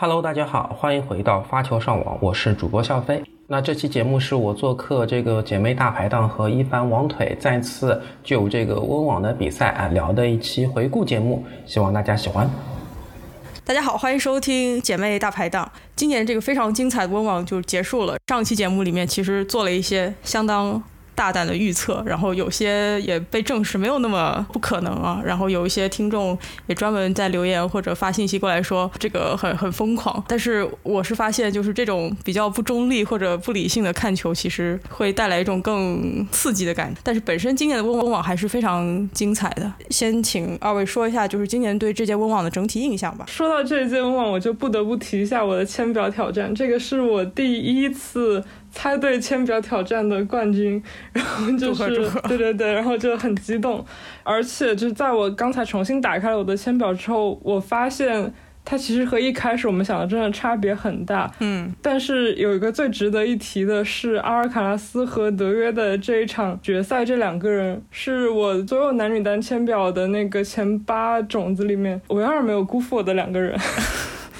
Hello，大家好，欢迎回到发球上网，我是主播笑飞。那这期节目是我做客这个姐妹大排档和一帆网腿再次就这个温网的比赛啊聊的一期回顾节目，希望大家喜欢。大家好，欢迎收听姐妹大排档。今年这个非常精彩的温网就结束了。上期节目里面其实做了一些相当。大胆的预测，然后有些也被证实没有那么不可能啊。然后有一些听众也专门在留言或者发信息过来说这个很很疯狂。但是我是发现，就是这种比较不中立或者不理性的看球，其实会带来一种更刺激的感觉。但是本身今年的温网还是非常精彩的。先请二位说一下，就是今年对这届温网的整体印象吧。说到这届温网，我就不得不提一下我的签表挑战，这个是我第一次。猜对签表挑战的冠军，然后就是 对对对，然后就很激动，而且就是在我刚才重新打开了我的签表之后，我发现它其实和一开始我们想的真的差别很大。嗯，但是有一个最值得一提的是阿尔卡拉斯和德约的这一场决赛，这两个人是我所有男女单签表的那个前八种子里面，我永远没有辜负我的两个人。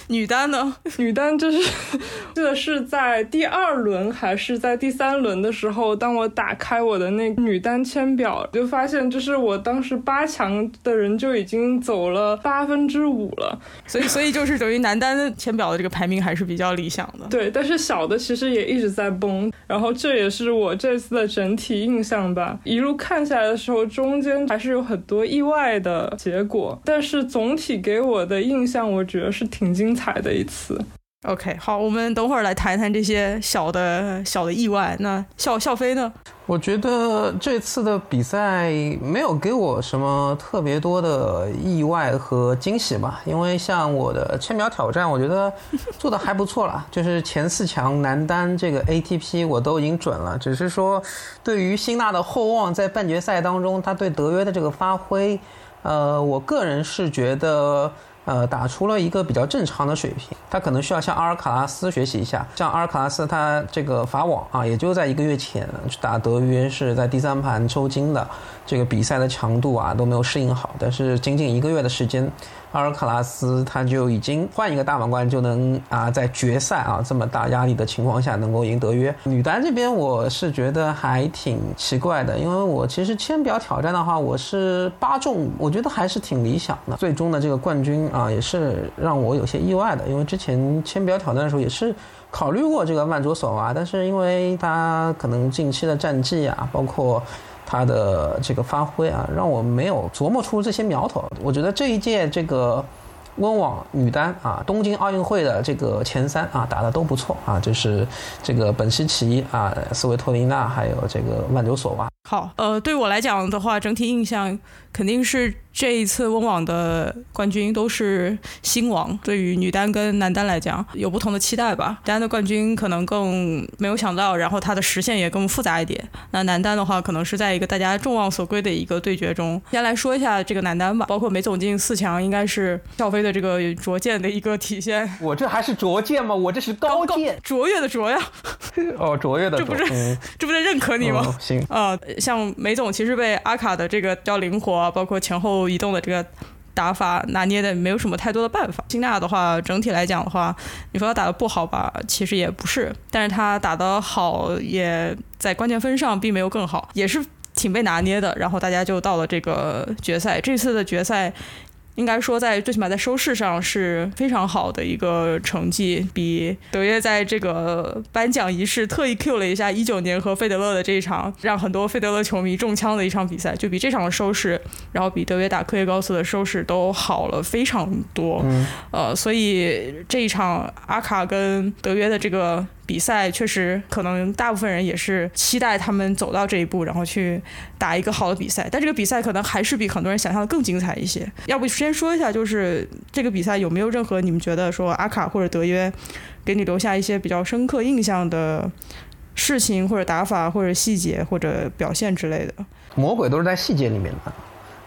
女单呢？女单就是 记得是在第二轮还是在第三轮的时候，当我打开我的那女单签表，就发现就是我当时八强的人就已经走了八分之五了。所以，所以就是等于男单签表的这个排名还是比较理想的。对，但是小的其实也一直在崩，然后这也是我这次的整体印象吧。一路看下来的时候，中间还是有很多意外的结果，但是总体给我的印象，我觉得是挺精。彩的一次，OK，好，我们等会儿来谈谈这些小的小的意外。那笑笑飞呢？我觉得这次的比赛没有给我什么特别多的意外和惊喜吧，因为像我的千秒挑战，我觉得做的还不错啦，就是前四强男单这个 ATP 我都已经准了，只是说对于辛纳的厚望在半决赛当中，他对德约的这个发挥，呃，我个人是觉得。呃，打出了一个比较正常的水平，他可能需要向阿尔卡拉斯学习一下。像阿尔卡拉斯，他这个法网啊，也就在一个月前去打德约，是在第三盘抽筋的，这个比赛的强度啊都没有适应好。但是仅仅一个月的时间。阿尔卡拉斯他就已经换一个大满贯就能啊，在决赛啊这么大压力的情况下能够赢德约。女单这边我是觉得还挺奇怪的，因为我其实签表挑战的话，我是八中，我觉得还是挺理想的。最终的这个冠军啊，也是让我有些意外的，因为之前签表挑战的时候也是考虑过这个曼卓索娃，但是因为他可能近期的战绩啊，包括。他的这个发挥啊，让我没有琢磨出这些苗头。我觉得这一届这个温网女单啊，东京奥运会的这个前三啊，打的都不错啊，就是这个本西奇啊、斯维托琳娜，还有这个万柳索娃。好，呃，对我来讲的话，整体印象肯定是。这一次温网的冠军都是新王，对于女单跟男单来讲有不同的期待吧。女单的冠军可能更没有想到，然后它的实现也更复杂一点。那男单的话，可能是在一个大家众望所归的一个对决中。先来说一下这个男单吧，包括梅总进四强，应该是赵飞的这个拙见的一个体现。我这还是拙见吗？我这是高见，卓越的卓呀。哦，卓越的，这不是 这不是认可你吗？行啊，像梅总其实被阿卡的这个比较灵活，包括前后。移动的这个打法拿捏的没有什么太多的办法。辛纳的话，整体来讲的话，你说他打的不好吧，其实也不是，但是他打的好，也在关键分上并没有更好，也是挺被拿捏的。然后大家就到了这个决赛，这次的决赛。应该说，在最起码在收视上是非常好的一个成绩，比德约在这个颁奖仪式特意 Q 了一下一九年和费德勒的这一场，让很多费德勒球迷中枪的一场比赛，就比这场的收视，然后比德约打科耶高斯的收视都好了非常多。呃，所以这一场阿卡跟德约的这个。比赛确实可能大部分人也是期待他们走到这一步，然后去打一个好的比赛。但这个比赛可能还是比很多人想象的更精彩一些。要不先说一下，就是这个比赛有没有任何你们觉得说阿卡或者德约给你留下一些比较深刻印象的事情，或者打法，或者细节，或者表现之类的？魔鬼都是在细节里面的。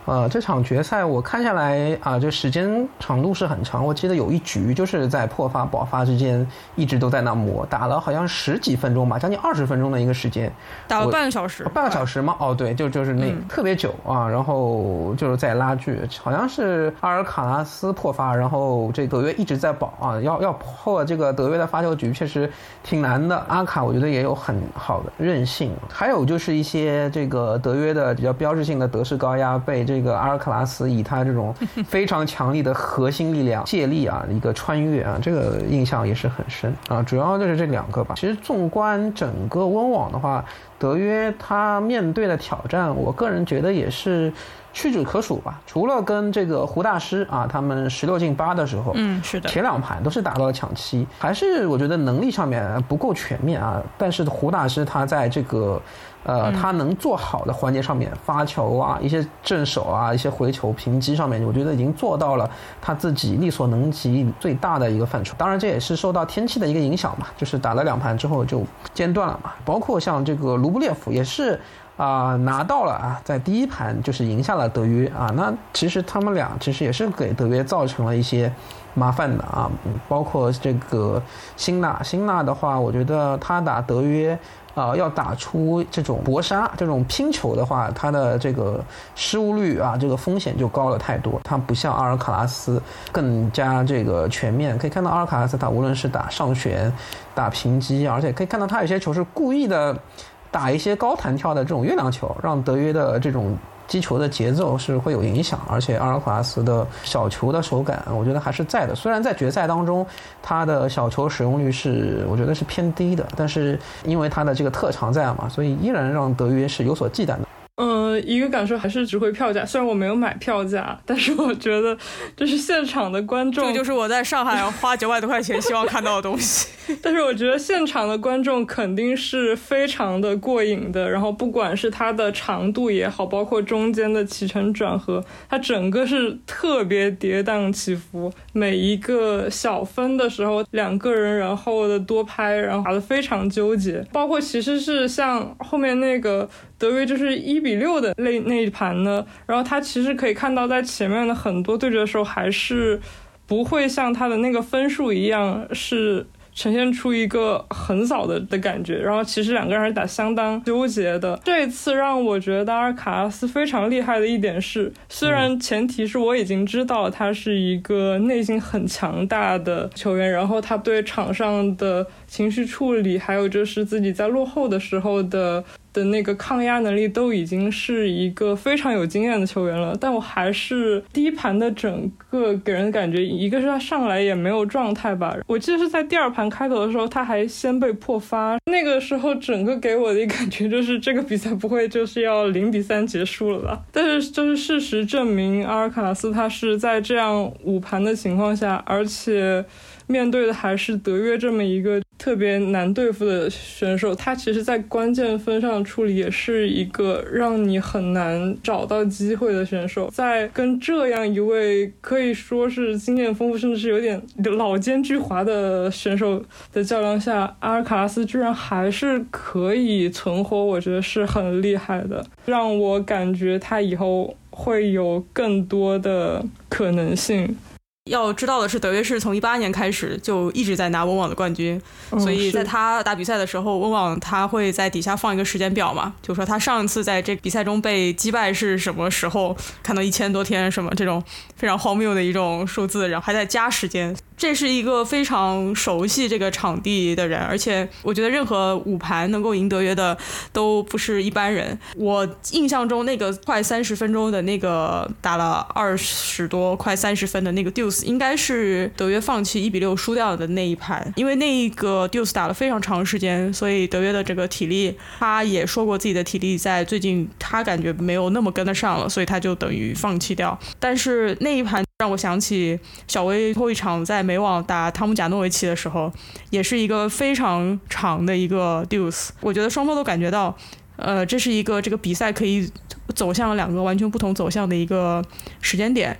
呃，这场决赛我看下来啊，这时间长度是很长。我记得有一局就是在破发保发之间一直都在那磨，打了好像十几分钟吧，将近二十分钟的一个时间，打了半个小时，半个小时吗？哦，对，就就是那特别久啊，然后就是在拉锯，好像是阿尔卡拉斯破发，然后这德约一直在保啊，要要破这个德约的发球局确实挺难的。阿卡我觉得也有很好的韧性，还有就是一些这个德约的比较标志性的德式高压被。这个阿尔卡拉斯以他这种 非常强力的核心力量借力啊，一个穿越啊，这个印象也是很深啊。主要就是这两个吧。其实纵观整个温网的话，德约他面对的挑战，我个人觉得也是屈指可数吧。除了跟这个胡大师啊，他们十六进八的时候，嗯，是的，前两盘都是打到了抢七，还是我觉得能力上面不够全面啊。但是胡大师他在这个。呃，他能做好的环节上面，发球啊，一些正手啊，一些回球平击上面，我觉得已经做到了他自己力所能及最大的一个范畴。当然，这也是受到天气的一个影响嘛，就是打了两盘之后就间断了嘛。包括像这个卢布列夫也是啊，拿到了啊，在第一盘就是赢下了德约啊。那其实他们俩其实也是给德约造成了一些麻烦的啊。包括这个辛纳，辛纳的话，我觉得他打德约。啊，要打出这种搏杀、这种拼球的话，他的这个失误率啊，这个风险就高了太多。他不像阿尔卡拉斯更加这个全面。可以看到阿尔卡拉斯，他无论是打上旋、打平击，而且可以看到他有些球是故意的打一些高弹跳的这种月亮球，让德约的这种。击球的节奏是会有影响，而且阿尔卡拉斯的小球的手感，我觉得还是在的。虽然在决赛当中，他的小球使用率是我觉得是偏低的，但是因为他的这个特长在嘛，所以依然让德约是有所忌惮的。嗯，一个感受还是值回票价。虽然我没有买票价，但是我觉得这是现场的观众，这就是我在上海花九百多块钱希望看到的东西。但是我觉得现场的观众肯定是非常的过瘾的。然后不管是它的长度也好，包括中间的起承转合，它整个是特别跌宕起伏。每一个小分的时候，两个人然后的多拍，然后打得非常纠结。包括其实是像后面那个。德约就是一比六的那那一盘呢，然后他其实可以看到，在前面的很多对决的时候，还是不会像他的那个分数一样是。呈现出一个横扫的的感觉，然后其实两个人还打相当纠结的。这一次让我觉得阿尔卡拉斯非常厉害的一点是，虽然前提是我已经知道他是一个内心很强大的球员，然后他对场上的情绪处理，还有就是自己在落后的时候的。的那个抗压能力都已经是一个非常有经验的球员了，但我还是第一盘的整个给人的感觉，一个是他上来也没有状态吧。我记得是在第二盘开头的时候，他还先被破发，那个时候整个给我的感觉就是这个比赛不会就是要零比三结束了吧？但是就是事实证明，阿尔卡拉斯他是在这样五盘的情况下，而且。面对的还是德约这么一个特别难对付的选手，他其实，在关键分上处理也是一个让你很难找到机会的选手。在跟这样一位可以说是经验丰富，甚至是有点老奸巨猾的选手的较量下，阿尔卡拉斯居然还是可以存活，我觉得是很厉害的，让我感觉他以后会有更多的可能性。要知道的是，德约是从一八年开始就一直在拿温网的冠军，所以在他打比赛的时候，温网他会在底下放一个时间表嘛，就说他上一次在这比赛中被击败是什么时候，看到一千多天什么这种非常荒谬的一种数字，然后还在加时间。这是一个非常熟悉这个场地的人，而且我觉得任何五盘能够赢德约的都不是一般人。我印象中那个快三十分钟的那个打了二十多快三十分的那个应该是德约放弃一比六输掉的那一盘。因为那一个 deuce 打了非常长时间，所以德约的这个体力，他也说过自己的体力在最近他感觉没有那么跟得上了，所以他就等于放弃掉。但是那一盘。让我想起小威后一场在美网打汤姆贾诺维奇的时候，也是一个非常长的一个 deuce。我觉得双方都感觉到，呃，这是一个这个比赛可以走向两个完全不同走向的一个时间点。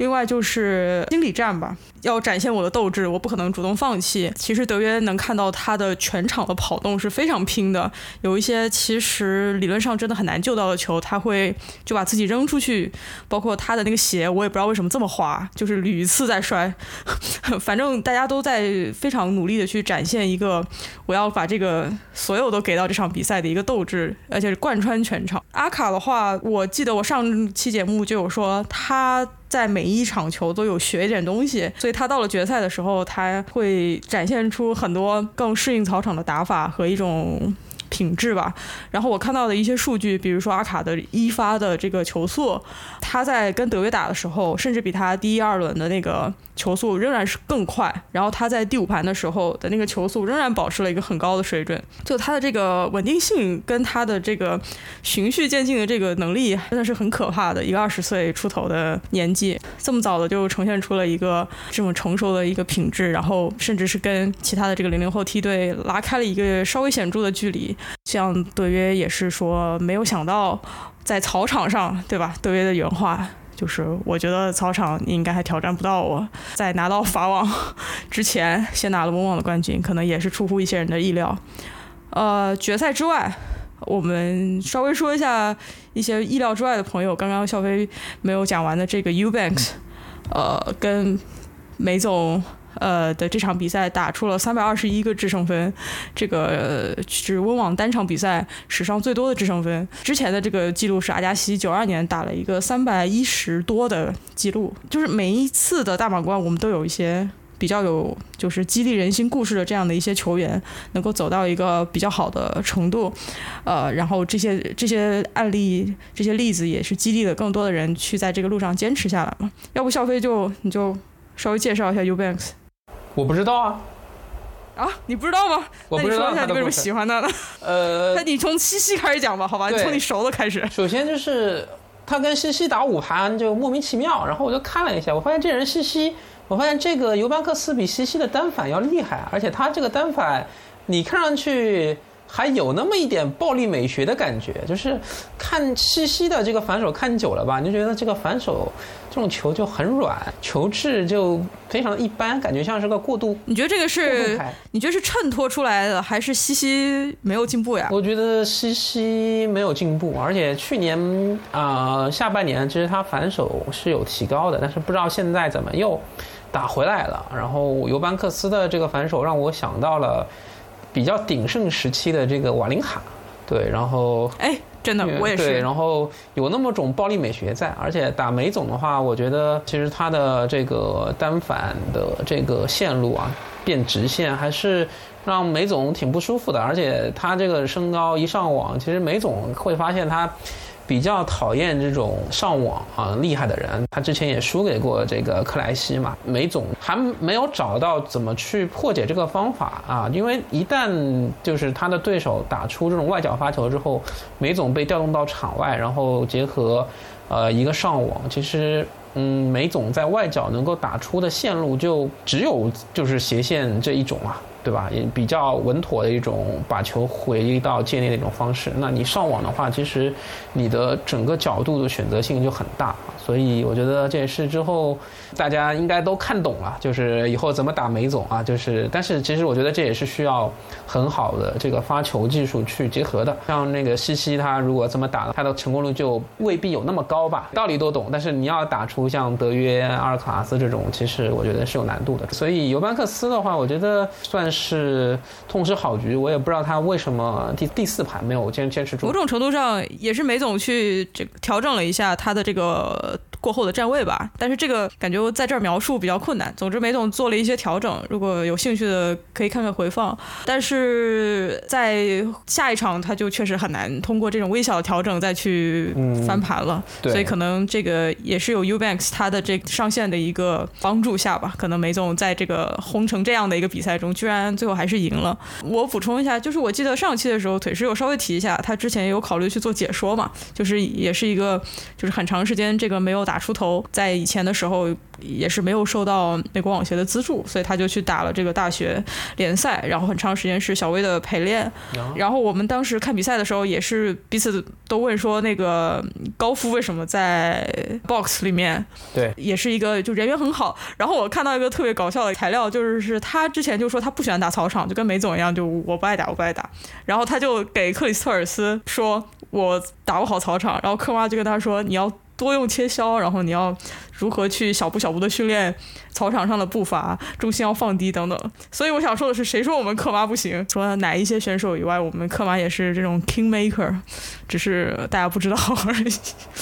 另外就是心理战吧，要展现我的斗志，我不可能主动放弃。其实德约能看到他的全场的跑动是非常拼的，有一些其实理论上真的很难救到的球，他会就把自己扔出去。包括他的那个鞋，我也不知道为什么这么滑，就是屡次在摔。反正大家都在非常努力的去展现一个我要把这个所有都给到这场比赛的一个斗志，而且是贯穿全场。阿卡的话，我记得我上期节目就有说他。在每一场球都有学一点东西，所以他到了决赛的时候，他会展现出很多更适应草场的打法和一种。品质吧，然后我看到的一些数据，比如说阿卡的一发的这个球速，他在跟德约打的时候，甚至比他第一二轮的那个球速仍然是更快。然后他在第五盘的时候的那个球速仍然保持了一个很高的水准，就他的这个稳定性跟他的这个循序渐进的这个能力真的是很可怕的。一个二十岁出头的年纪，这么早的就呈现出了一个这么成熟的一个品质，然后甚至是跟其他的这个零零后梯队拉开了一个稍微显著的距离。像德约也是说，没有想到在草场上，对吧？德约的原话就是：我觉得草场你应该还挑战不到我。在拿到法网之前，先拿了温网的冠军，可能也是出乎一些人的意料。呃，决赛之外，我们稍微说一下一些意料之外的朋友。刚刚肖飞没有讲完的这个 Ubanks，呃，跟梅总。呃的这场比赛打出了三百二十一个制胜分，这个是温网单场比赛史上最多的制胜分。之前的这个记录是阿加西九二年打了一个三百一十多的记录。就是每一次的大满贯，我们都有一些比较有就是激励人心故事的这样的一些球员，能够走到一个比较好的程度。呃，然后这些这些案例、这些例子也是激励了更多的人去在这个路上坚持下来嘛。要不，笑飞就你就稍微介绍一下 Ubanks。我不知道啊，啊，你不知道吗？我不知道你为什么喜欢他呢？呃，那你从西西开始讲吧，好吧？你从你熟的开始。首先就是他跟西西打五盘就莫名其妙，然后我就看了一下，我发现这人西西，我发现这个尤班克斯比西西的单反要厉害，而且他这个单反，你看上去。还有那么一点暴力美学的感觉，就是看西西的这个反手看久了吧，你就觉得这个反手这种球就很软，球质就非常一般，感觉像是个过渡。你觉得这个是？你觉得是衬托出来的，还是西西没有进步呀？我觉得西西没有进步，而且去年啊下半年其实他反手是有提高的，但是不知道现在怎么又打回来了。然后尤班克斯的这个反手让我想到了。比较鼎盛时期的这个瓦林卡，对，然后哎，真的我也是，对，然后有那么种暴力美学在，而且打梅总的话，我觉得其实他的这个单反的这个线路啊，变直线还是让梅总挺不舒服的，而且他这个身高一上网，其实梅总会发现他。比较讨厌这种上网啊厉害的人，他之前也输给过这个克莱西嘛。梅总还没有找到怎么去破解这个方法啊，因为一旦就是他的对手打出这种外角发球之后，梅总被调动到场外，然后结合呃一个上网，其实嗯梅总在外角能够打出的线路就只有就是斜线这一种啊。对吧？也比较稳妥的一种把球回到界内的一种方式。那你上网的话，其实你的整个角度的选择性就很大。所以我觉得这也是之后大家应该都看懂了，就是以后怎么打梅总啊。就是，但是其实我觉得这也是需要很好的这个发球技术去结合的。像那个西西，他如果这么打，他的成功率就未必有那么高吧。道理都懂，但是你要打出像德约、阿尔卡拉斯这种，其实我觉得是有难度的。所以尤班克斯的话，我觉得算。是痛失好局，我也不知道他为什么第第四盘没有坚坚持住。某种程度上也是梅总去这调整了一下他的这个过后的站位吧，但是这个感觉在这儿描述比较困难。总之，梅总做了一些调整，如果有兴趣的可以看看回放。但是在下一场他就确实很难通过这种微小的调整再去翻盘了，所以可能这个也是有 Ubanks 他的这上线的一个帮助下吧。可能梅总在这个轰成这样的一个比赛中，居然。最后还是赢了。我补充一下，就是我记得上期的时候，腿师有稍微提一下，他之前也有考虑去做解说嘛，就是也是一个，就是很长时间这个没有打出头，在以前的时候也是没有受到美国网协的资助，所以他就去打了这个大学联赛，然后很长时间是小威的陪练。然后我们当时看比赛的时候，也是彼此都问说，那个高夫为什么在 box 里面？对，也是一个就人缘很好。然后我看到一个特别搞笑的材料，就是是他之前就说他不喜欢打草场，就跟梅总一样，就我不爱打，我不爱打。然后他就给克里斯特尔斯说，我打不好草场。然后科妈就跟他说，你要。多用切削，然后你要如何去小步小步的训练草场上的步伐，重心要放低等等。所以我想说的是，谁说我们克妈不行？除了哪一些选手以外，我们克妈也是这种 king maker，只是大家不知道而已。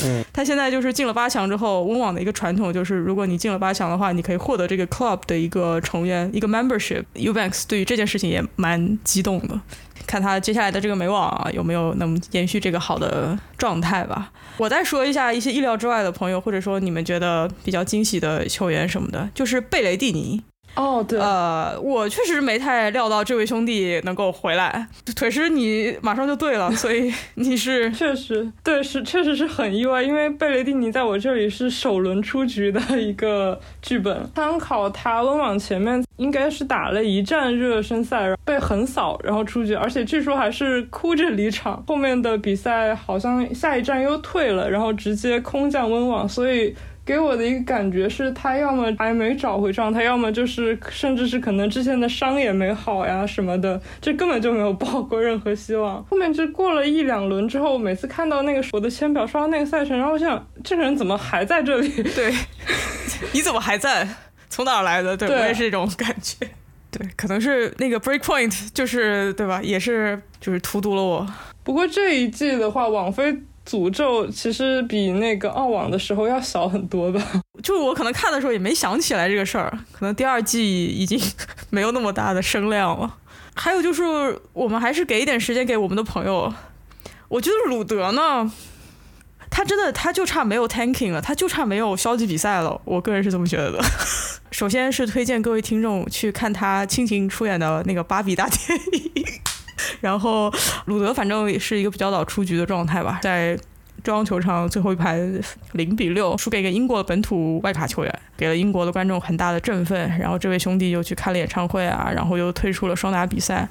嗯，他现在就是进了八强之后，温网的一个传统就是，如果你进了八强的话，你可以获得这个 club 的一个成员一个 membership。Ubanks 对于这件事情也蛮激动的。看他接下来的这个美网啊，有没有能延续这个好的状态吧。我再说一下一些意料之外的朋友，或者说你们觉得比较惊喜的球员什么的，就是贝雷蒂尼。哦，对，呃，我确实没太料到这位兄弟能够回来。腿师，你马上就对了，所以你是确实对，是确实是很意外，因为贝雷蒂尼在我这里是首轮出局的一个剧本。参考他温网前面应该是打了一战热身赛，被横扫，然后出局，而且据说还是哭着离场。后面的比赛好像下一站又退了，然后直接空降温网，所以。给我的一个感觉是，他要么还没找回状态，要么就是甚至是可能之前的伤也没好呀什么的，这根本就没有抱过任何希望。后面就过了一两轮之后，每次看到那个我的签表刷到那个赛程，然后我想这个人怎么还在这里？对，你怎么还在？从哪儿来的？对我也是这种感觉。对，可能是那个 break point，就是对吧？也是就是荼毒了我。不过这一季的话，网飞。诅咒其实比那个澳网的时候要小很多吧？就我可能看的时候也没想起来这个事儿，可能第二季已经没有那么大的声量了。还有就是，我们还是给一点时间给我们的朋友。我觉得鲁德呢，他真的他就差没有 tanking 了，他就差没有消极比赛了。我个人是这么觉得的。首先是推荐各位听众去看他亲情出演的那个芭比大电影。然后鲁德反正也是一个比较早出局的状态吧，在中央球场最后一排零比六输给一个英国本土外卡球员，给了英国的观众很大的振奋。然后这位兄弟又去开了演唱会啊，然后又退出了双打比赛，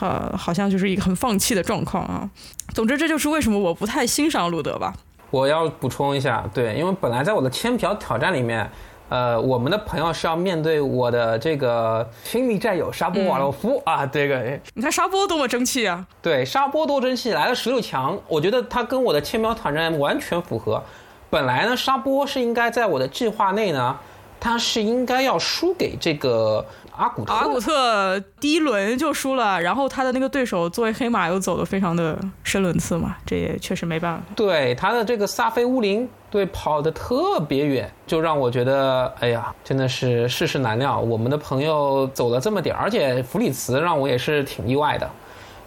呃，好像就是一个很放弃的状况啊。总之，这就是为什么我不太欣赏鲁德吧。我要补充一下，对，因为本来在我的签表挑战里面。呃，我们的朋友是要面对我的这个亲密战友沙波瓦洛夫啊，这个你看沙波多么争气啊！对，沙波多争气，来了十六强，我觉得他跟我的千秒挑战完全符合。本来呢，沙波是应该在我的计划内呢，他是应该要输给这个。阿古特，阿古特第一轮就输了，然后他的那个对手作为黑马又走的非常的深轮次嘛，这也确实没办法。对他的这个萨菲乌林，对跑的特别远，就让我觉得，哎呀，真的是世事难料。我们的朋友走了这么点而且弗里茨让我也是挺意外的。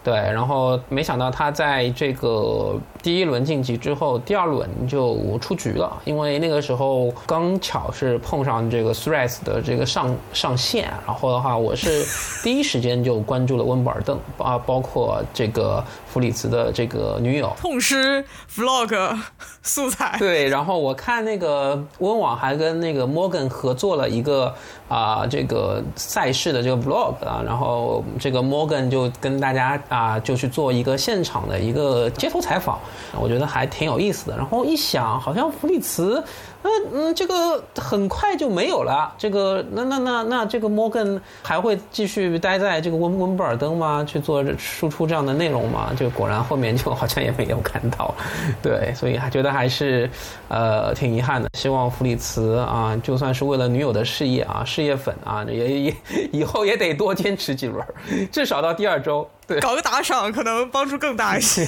对，然后没想到他在这个第一轮晋级之后，第二轮就出局了，因为那个时候刚巧是碰上这个 Threads 的这个上上线，然后的话，我是 第一时间就关注了温布尔登啊，包括这个弗里茨的这个女友痛失 Vlog 素材。对，然后我看那个温网还跟那个 Morgan 合作了一个啊这个赛事的这个 Vlog 啊，然后这个 Morgan 就跟大家。啊，就去做一个现场的一个街头采访，我觉得还挺有意思的。然后一想，好像弗里茨。那嗯，这个很快就没有了。这个那那那那这个摩根还会继续待在这个温温布尔登吗？去做输出这样的内容吗？就果然后面就好像也没有看到。对，所以还觉得还是呃挺遗憾的。希望弗里茨啊，就算是为了女友的事业啊，事业粉啊，也也以后也得多坚持几轮，至少到第二周。对，搞个打赏可能帮助更大一些。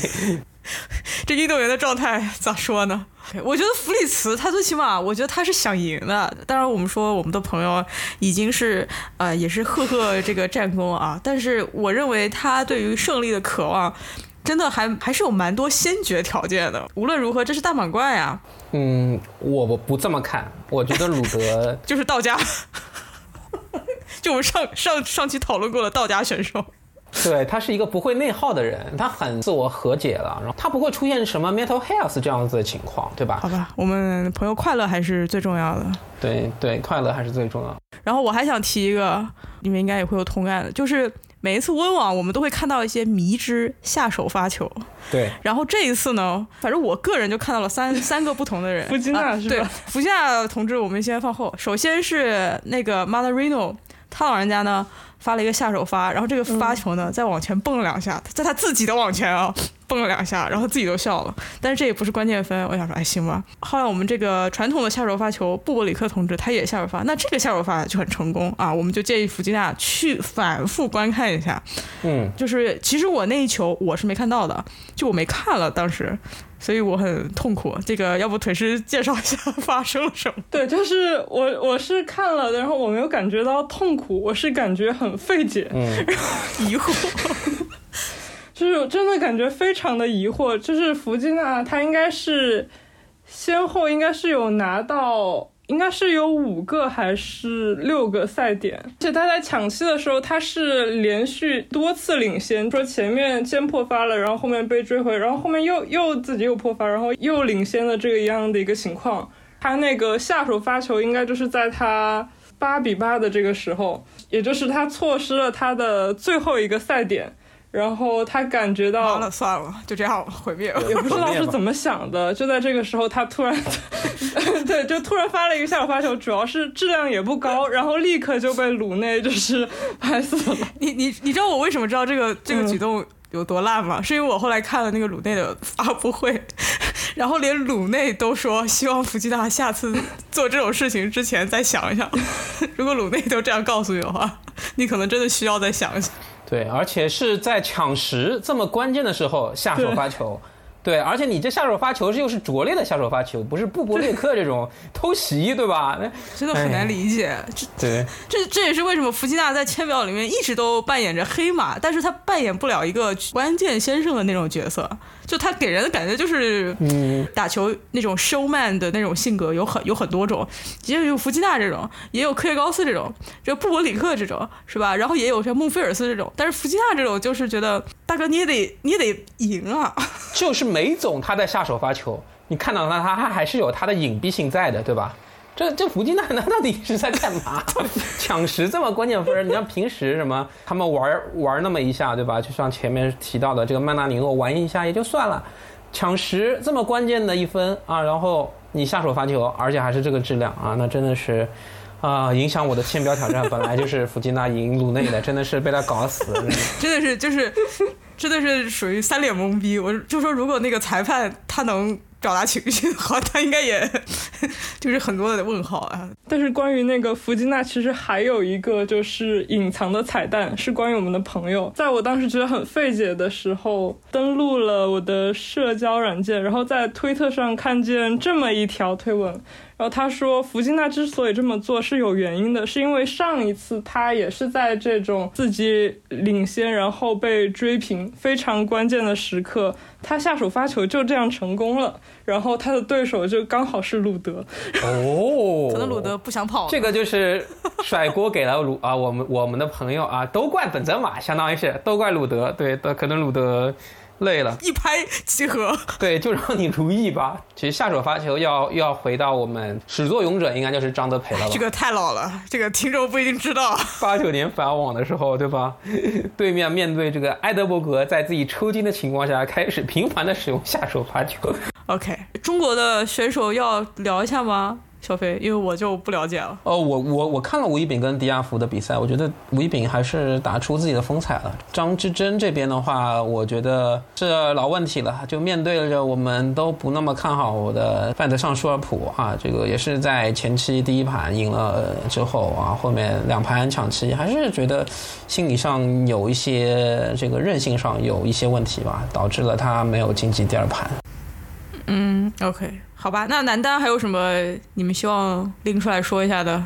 这运动员的状态咋说呢？我觉得弗里茨他最起码，我觉得他是想赢的。当然，我们说我们的朋友已经是呃，也是赫赫这个战功啊。但是，我认为他对于胜利的渴望，真的还还是有蛮多先决条件的。无论如何，这是大满贯呀。嗯，我我不这么看。我觉得鲁德 就是道家，就我们上上上期讨论过的道家选手。对他是一个不会内耗的人，他很自我和解了，然后他不会出现什么 mental health 这样子的情况，对吧？好吧，我们朋友快乐还是最重要的。对对，快乐还是最重要。然后我还想提一个，你们应该也会有同感的，就是每一次温网我们都会看到一些迷之下手发球。对。然后这一次呢，反正我个人就看到了三 三个不同的人。福吉娜是吧？对，福吉娜同志，我们先放后。首先是那个 Mother Reno，他老人家呢。发了一个下手发，然后这个发球呢再往前蹦了两下，在他自己的网前啊蹦了两下，然后自己都笑了。但是这也不是关键分，我想说，哎，行吧。后来我们这个传统的下手发球，布伯里克同志他也下手发，那这个下手发就很成功啊。我们就建议弗吉娜去反复观看一下。嗯，就是其实我那一球我是没看到的，就我没看了当时。所以我很痛苦。这个要不腿师介绍一下发生了什么？对，就是我我是看了，然后我没有感觉到痛苦，我是感觉很费解，然后 疑惑，就是真的感觉非常的疑惑。就是弗吉娜，她应该是先后应该是有拿到。应该是有五个还是六个赛点，而且他在抢七的时候，他是连续多次领先，说前面先破发了，然后后面被追回，然后后面又又自己又破发，然后又领先的这个一样的一个情况。他那个下手发球应该就是在他八比八的这个时候，也就是他错失了他的最后一个赛点。然后他感觉到，完了算了，就这样毁灭了。也不知道是怎么想的，就在这个时候，他突然，对，就突然发了一个下手发球，主要是质量也不高，然后立刻就被鲁内就是拍死了。你你你知道我为什么知道这个这个举动有多烂吗？是因为我后来看了那个鲁内的发布会，然后连鲁内都说希望福吉达下次做这种事情之前再想一想。如果鲁内都这样告诉你的话，你可能真的需要再想一想。对，而且是在抢十这么关键的时候下手发球，对，而且你这下手发球是又是拙劣的下手发球，不是布波列克这种 偷袭，对吧？那真的很难理解。对，这这也是为什么弗吉纳在签表里面一直都扮演着黑马，但是他扮演不了一个关键先生的那种角色。就他给人的感觉就是，嗯，打球那种 showman 的那种性格有很有很多种，也有弗吉纳这种，也有科耶高斯这种，就布伯里克这种，是吧？然后也有像孟菲尔斯这种，但是弗吉纳这种就是觉得大哥你也得你也得赢啊。就是梅总他在下手发球，你看到他他他还是有他的隐蔽性在的，对吧？这这福金娜那到底是在干嘛？抢十这么关键分你像平时什么他们玩玩那么一下，对吧？就像前面提到的这个曼纳尼诺玩一下也就算了，抢十这么关键的一分啊，然后你下手发球，而且还是这个质量啊，那真的是啊，影响我的签标挑战。本来就是弗吉娜赢鲁内的，真的是被他搞死，真的是 就是真的是属于三脸懵逼。我就说，如果那个裁判他能。表达情绪的话，他应该也就是很多的问号啊。但是关于那个弗吉娜，其实还有一个就是隐藏的彩蛋，是关于我们的朋友。在我当时觉得很费解的时候，登录了我的社交软件，然后在推特上看见这么一条推文。然后他说，福金娜之所以这么做是有原因的，是因为上一次他也是在这种自己领先，然后被追平非常关键的时刻，他下手发球就这样成功了。然后他的对手就刚好是鲁德。哦，可能鲁德不想跑。这个就是甩锅给了鲁啊，我们我们的朋友啊，都怪本泽马，相当于是都怪鲁德。对，可能鲁德。累了，一拍即合。对，就让你如意吧。其实下手发球要要回到我们始作俑者，应该就是张德培了。这个太老了，这个听众不一定知道。八九年法网的时候，对吧？对面面对这个埃德伯格，在自己抽筋的情况下，开始频繁的使用下手发球。OK，中国的选手要聊一下吗？小飞，因为我就不了解了。哦，我我我看了吴一丙跟迪亚福的比赛，我觉得吴一丙还是打出自己的风采了。张之臻这边的话，我觉得是老问题了，就面对着我们都不那么看好我的范德尚舒尔普啊，这个也是在前期第一盘赢了之后啊，后面两盘抢七，还是觉得心理上有一些这个韧性上有一些问题吧，导致了他没有晋级第二盘。嗯，OK。好吧，那男单还有什么你们希望拎出来说一下的？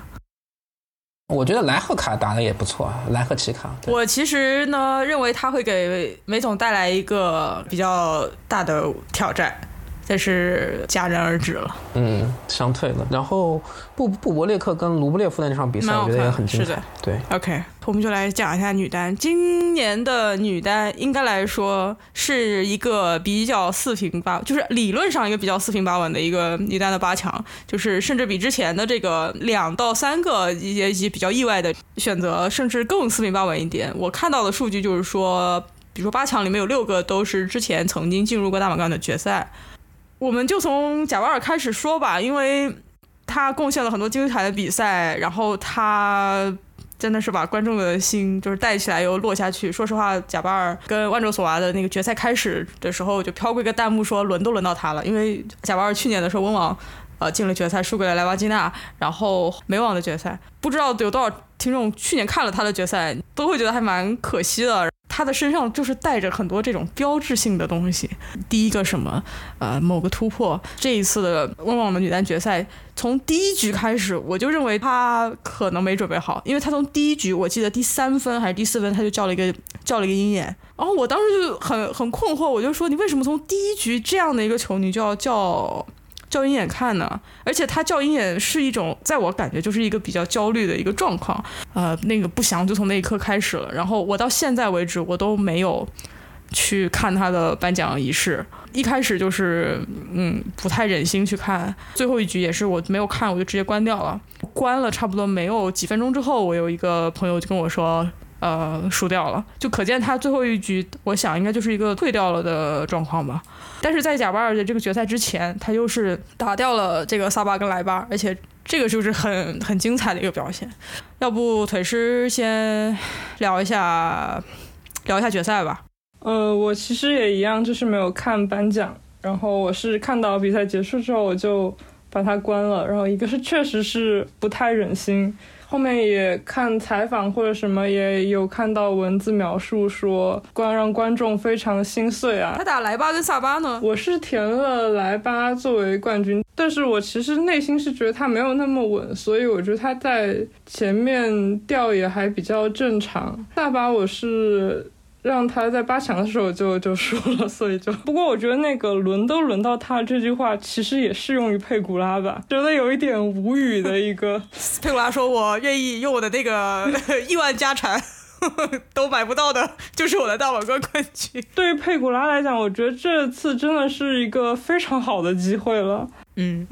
我觉得莱赫卡打的也不错，莱赫奇卡。我其实呢认为他会给梅总带来一个比较大的挑战，但是戛然而止了。嗯，伤退了。然后布布伯列克跟卢布列夫的那场比赛，我觉得也很精彩。对，OK，我们就来讲一下女单。今年的女单应该来说是一个比较四平八，就是理论上一个比较四平八稳的一个女单的八强，就是甚至比之前的这个两到三个一些一些比较意外的选择，甚至更四平八稳一点。我看到的数据就是说，比如说八强里面有六个都是之前曾经进入过大满贯的决赛。我们就从贾巴尔开始说吧，因为他贡献了很多精彩的比赛，然后他真的是把观众的心就是带起来又落下去。说实话，贾巴尔跟万州索娃的那个决赛开始的时候，就飘过一个弹幕说轮都轮到他了，因为贾巴尔去年的时候温网呃进了决赛，输给了莱瓦基娜，然后美网的决赛，不知道有多少听众去年看了他的决赛，都会觉得还蛮可惜的。他的身上就是带着很多这种标志性的东西。第一个什么，呃，某个突破。这一次的温网的女单决赛，从第一局开始，我就认为他可能没准备好，因为他从第一局，我记得第三分还是第四分，他就叫了一个叫了一个鹰眼，然后我当时就很很困惑，我就说你为什么从第一局这样的一个球你就要叫？叫鹰眼看呢，而且他叫鹰眼是一种，在我感觉就是一个比较焦虑的一个状况。呃，那个不祥就从那一刻开始了。然后我到现在为止，我都没有去看他的颁奖仪式。一开始就是嗯不太忍心去看，最后一局也是我没有看，我就直接关掉了。关了差不多没有几分钟之后，我有一个朋友就跟我说。呃，输掉了，就可见他最后一局，我想应该就是一个退掉了的状况吧。但是在贾巴尔的这个决赛之前，他又是打掉了这个萨巴跟莱巴，而且这个就是很很精彩的一个表现。要不腿师先聊一下聊一下决赛吧。呃，我其实也一样，就是没有看颁奖，然后我是看到比赛结束之后我就把它关了。然后一个是确实是不太忍心。后面也看采访或者什么，也有看到文字描述说，观让观众非常心碎啊。他打莱巴跟萨巴呢？我是填了莱巴作为冠军，但是我其实内心是觉得他没有那么稳，所以我觉得他在前面掉也还比较正常。萨巴我是。让他在八强的时候就 就输了，所以就不过我觉得那个轮都轮到他这句话其实也适用于佩古拉吧，觉得有一点无语的一个。佩古拉说：“我愿意用我的那个 亿万家产都买不到的，就是我的大满贯冠军。”对于佩古拉来讲，我觉得这次真的是一个非常好的机会了。嗯，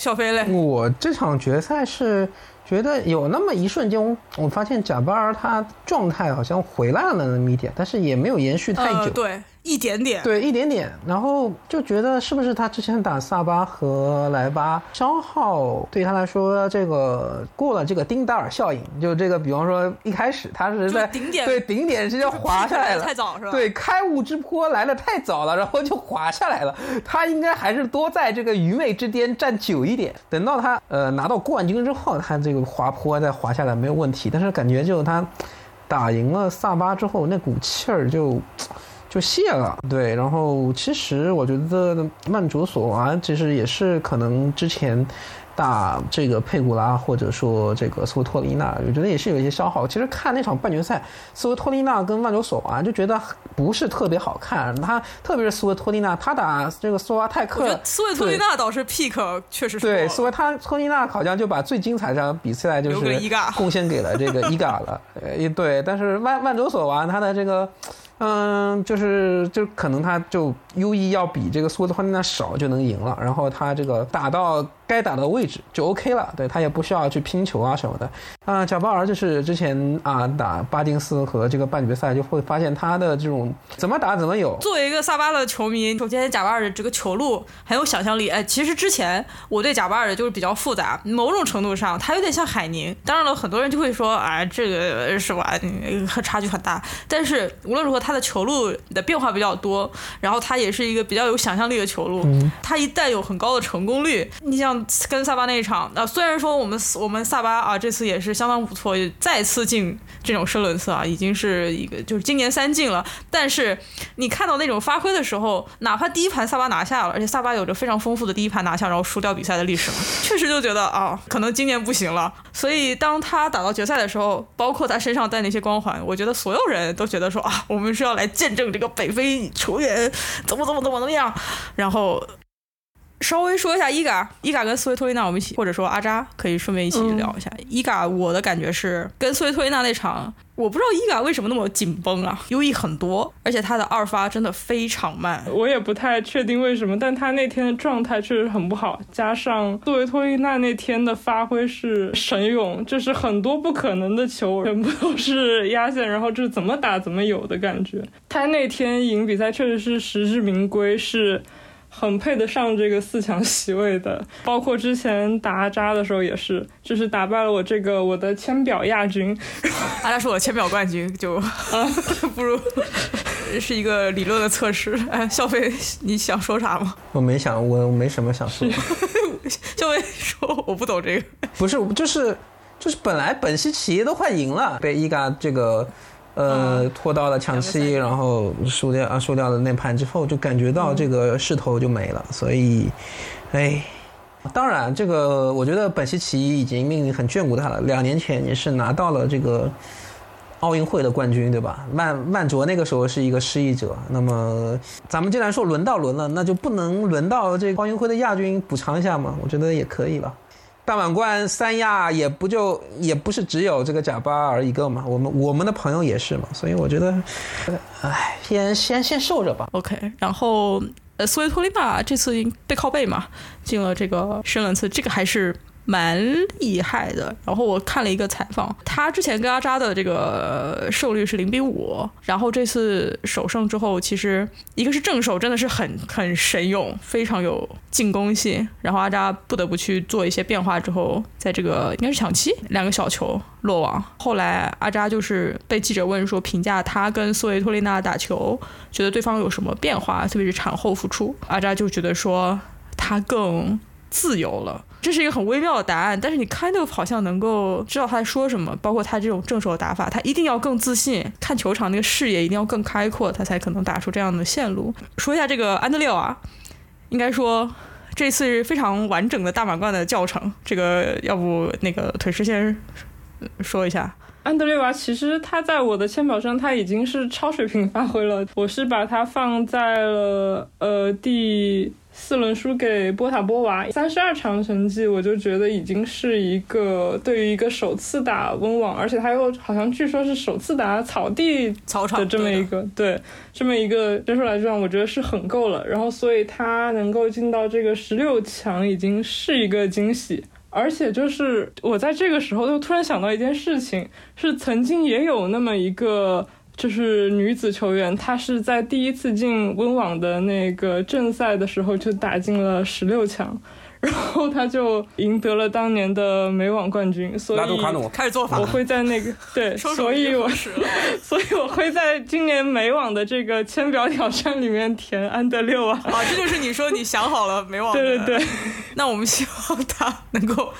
小飞嘞，我这场决赛是。觉得有那么一瞬间，我发现贾巴尔他状态好像回来了那么一点，但是也没有延续太久。对。一点点，对，一点点，然后就觉得是不是他之前打萨巴和莱巴消耗对他来说，这个过了这个丁达尔效应，就这个，比方说一开始他是在顶点，对顶点直接滑下来了，太早是吧？对，开悟之坡来的太早了，然后就滑下来了。他应该还是多在这个愚昧之巅站久一点，等到他呃拿到冠军之后，他这个滑坡再滑下来没有问题。但是感觉就他打赢了萨巴之后，那股气儿就。就谢了，对，然后其实我觉得曼卓索娃其实也是可能之前打这个佩古拉或者说这个斯维托利娜，我觉得也是有一些消耗。其实看那场半决赛，斯维托利娜跟曼卓索娃就觉得不是特别好看。他特别是斯维托利娜，他打这个苏瓦泰克，斯维托利娜倒是 pick 确实是对斯维他托利娜好像就把最精彩的比赛就是贡献给了这个伊嘎了。呃，对，但是曼曼卓索娃他的这个。嗯，就是就可能他就 U 一要比这个苏格兰那少就能赢了，然后他这个打到。该打的位置就 OK 了，对他也不需要去拼球啊什么的。啊，贾巴尔就是之前啊打巴金斯和这个半决赛，就会发现他的这种怎么打怎么有。作为一个萨巴的球迷，首先贾巴尔的这个球路很有想象力。哎，其实之前我对贾巴尔的就是比较复杂，某种程度上他有点像海宁。当然了，很多人就会说啊，这个是吧，差距很大。但是无论如何，他的球路的变化比较多，然后他也是一个比较有想象力的球路。他一旦有很高的成功率，你像。跟萨巴那一场，呃，虽然说我们我们萨巴啊这次也是相当不错，再次进这种深轮次啊，已经是一个就是今年三进了。但是你看到那种发挥的时候，哪怕第一盘萨巴拿下了，而且萨巴有着非常丰富的第一盘拿下然后输掉比赛的历史，确实就觉得啊，可能今年不行了。所以当他打到决赛的时候，包括他身上带那些光环，我觉得所有人都觉得说啊，我们是要来见证这个北非球员怎么怎么怎么怎么样，然后。稍微说一下伊嘎，伊嘎跟苏维托利娜，我们一起或者说阿扎可以顺便一起聊一下。伊嘎，我的感觉是跟苏维托利娜那场，我不知道伊嘎为什么那么紧绷啊，优异很多，而且他的二发真的非常慢。我也不太确定为什么，但他那天的状态确实很不好，加上苏维托利娜那天的发挥是神勇，就是很多不可能的球全部都是压线，然后就是怎么打怎么有的感觉。他那天赢比赛确实是实至名归，是。很配得上这个四强席位的，包括之前打阿扎的时候也是，就是打败了我这个我的签表亚军，阿扎是我签表冠军，就啊 不如是一个理论的测试。哎，笑飞你想说啥吗？我没想，我没什么想说。笑飞说我不懂这个，不是，就是就是本来本西奇都快赢了，被伊嘎这个。呃，拖到了抢七，然后输掉啊，输掉了那盘之后，就感觉到这个势头就没了。所以，哎，当然，这个我觉得本西奇已经命运很眷顾他了。两年前也是拿到了这个奥运会的冠军，对吧？曼曼卓那个时候是一个失意者。那么，咱们既然说轮到轮了，那就不能轮到这个奥运会的亚军补偿一下吗？我觉得也可以了。大满贯三亚也不就也不是只有这个贾巴尔一个嘛，我们我们的朋友也是嘛，所以我觉得，哎，先先先受着吧。OK，然后呃，苏维托利娜这次背靠背嘛，进了这个深蓝次，这个还是。蛮厉害的，然后我看了一个采访，他之前跟阿扎的这个胜率是零比五，然后这次首胜之后，其实一个是正手真的是很很神勇，非常有进攻性，然后阿扎不得不去做一些变化之后，在这个应该是抢七两个小球落网，后来阿扎就是被记者问说评价他跟苏维托丽娜打球，觉得对方有什么变化，特别是产后复出，阿扎就觉得说他更自由了。这是一个很微妙的答案，但是你 kind of 好像能够知道他在说什么，包括他这种正手的打法，他一定要更自信，看球场那个视野一定要更开阔，他才可能打出这样的线路。说一下这个安德烈瓦，应该说这次是非常完整的大满贯的教程。这个要不那个腿师先说一下，安德烈瓦其实他在我的签表上他已经是超水平发挥了，我是把他放在了呃第。四轮输给波塔波娃，三十二场成绩，我就觉得已经是一个对于一个首次打温网，而且他又好像据说是首次打草地草场的这么一个对这么一个分数来讲，我觉得是很够了。然后，所以他能够进到这个十六强，已经是一个惊喜。而且，就是我在这个时候又突然想到一件事情，是曾经也有那么一个。就是女子球员，她是在第一次进温网的那个正赛的时候就打进了十六强。然后他就赢得了当年的美网冠军，所以开始做法，我会在那个 对，所以我所以我会在今年美网的这个签表挑战里面填安德六啊。啊，这就是你说你想好了美网。对对对，那我们希望他能够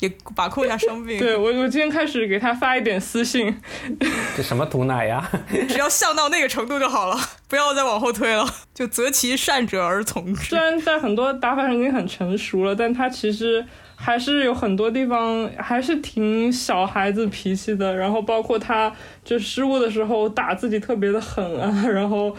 也把控一下生病。对我，我今天开始给他发一点私信。这什么毒奶呀？只要笑到那个程度就好了，不要再往后推了，就择其善者而从之。虽然在很多打法上已经很成熟。了，但他其实还是有很多地方还是挺小孩子脾气的，然后包括他就失误的时候打自己特别的狠啊，然后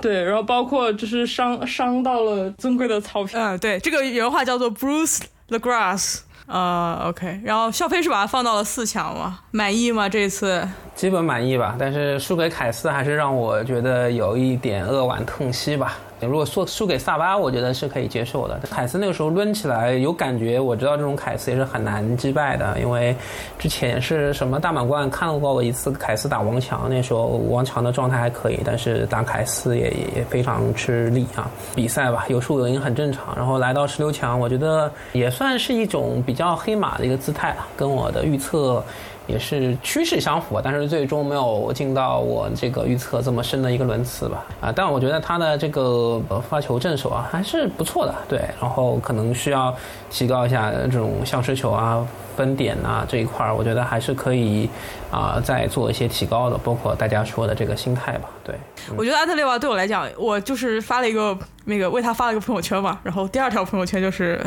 对，然后包括就是伤伤到了尊贵的草坪。嗯，对，这个原话叫做 Bruce the Grass。呃，OK，然后肖飞是把他放到了四强吗？满意吗？这次基本满意吧，但是输给凯斯还是让我觉得有一点扼腕痛惜吧。如果说输给萨巴，我觉得是可以接受的。凯斯那个时候抡起来有感觉，我知道这种凯斯也是很难击败的，因为之前是什么大满贯看到过一次凯斯打王强，那时候王强的状态还可以，但是打凯斯也也非常吃力啊。比赛吧，有输有赢很正常。然后来到十六强，我觉得也算是一种比较黑马的一个姿态了，跟我的预测。也是趋势相符，但是最终没有进到我这个预测这么深的一个轮次吧。啊，但我觉得他的这个发球正手啊还是不错的，对，然后可能需要提高一下这种相持球啊。分点啊这一块儿，我觉得还是可以啊，再做一些提高的，包括大家说的这个心态吧。对，我觉得安特烈瓦对我来讲，我就是发了一个那个为他发了一个朋友圈嘛，然后第二条朋友圈就是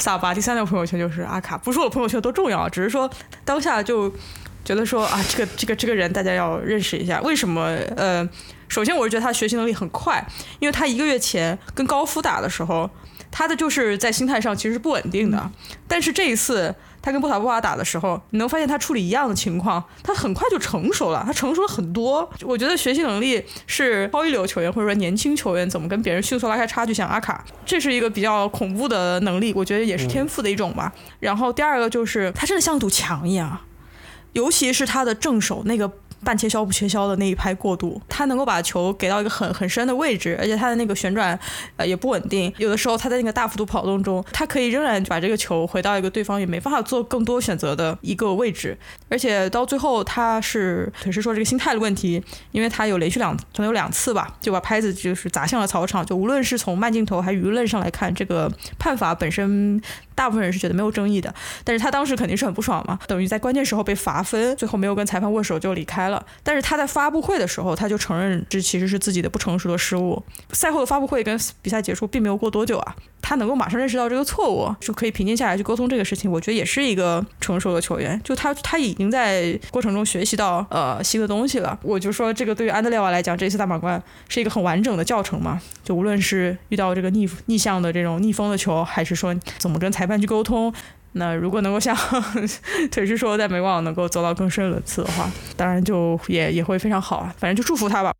萨巴，第三条朋友圈就是阿卡。不是我朋友圈多重要，只是说当下就觉得说啊，这个这个这个人大家要认识一下。为什么？呃，首先我是觉得他学习能力很快，因为他一个月前跟高夫打的时候，他的就是在心态上其实是不稳定的，但是这一次。他跟波塔波瓦打的时候，你能发现他处理一样的情况，他很快就成熟了，他成熟了很多。我觉得学习能力是超一流球员或者说年轻球员怎么跟别人迅速拉开差距，像阿卡，这是一个比较恐怖的能力，我觉得也是天赋的一种吧。然后第二个就是他真的像堵墙一样，尤其是他的正手那个。半切削不切削的那一拍过渡，他能够把球给到一个很很深的位置，而且他的那个旋转呃也不稳定，有的时候他在那个大幅度跑动中，他可以仍然把这个球回到一个对方也没办法做更多选择的一个位置，而且到最后他是可是说这个心态的问题，因为他有连续两可能有两次吧，就把拍子就是砸向了草场，就无论是从慢镜头还舆论上来看，这个判罚本身。大部分人是觉得没有争议的，但是他当时肯定是很不爽嘛，等于在关键时候被罚分，最后没有跟裁判握手就离开但是他在发布会的时候，他就承认这其实是自己的不成熟的失误。赛后的发布会跟比赛结束并没有过多久啊，他能够马上认识到这个错误，就可以平静下来去沟通这个事情，我觉得也是一个成熟的球员。就他他已经在过程中学习到呃新的东西了。我就说这个对于安德烈瓦来讲，这次大满贯是一个很完整的教程嘛，就无论是遇到这个逆逆向的这种逆风的球，还是说怎么跟裁判。去沟通，那如果能够像 腿师说在美网能够走到更深轮次的话，当然就也也会非常好啊。反正就祝福他吧。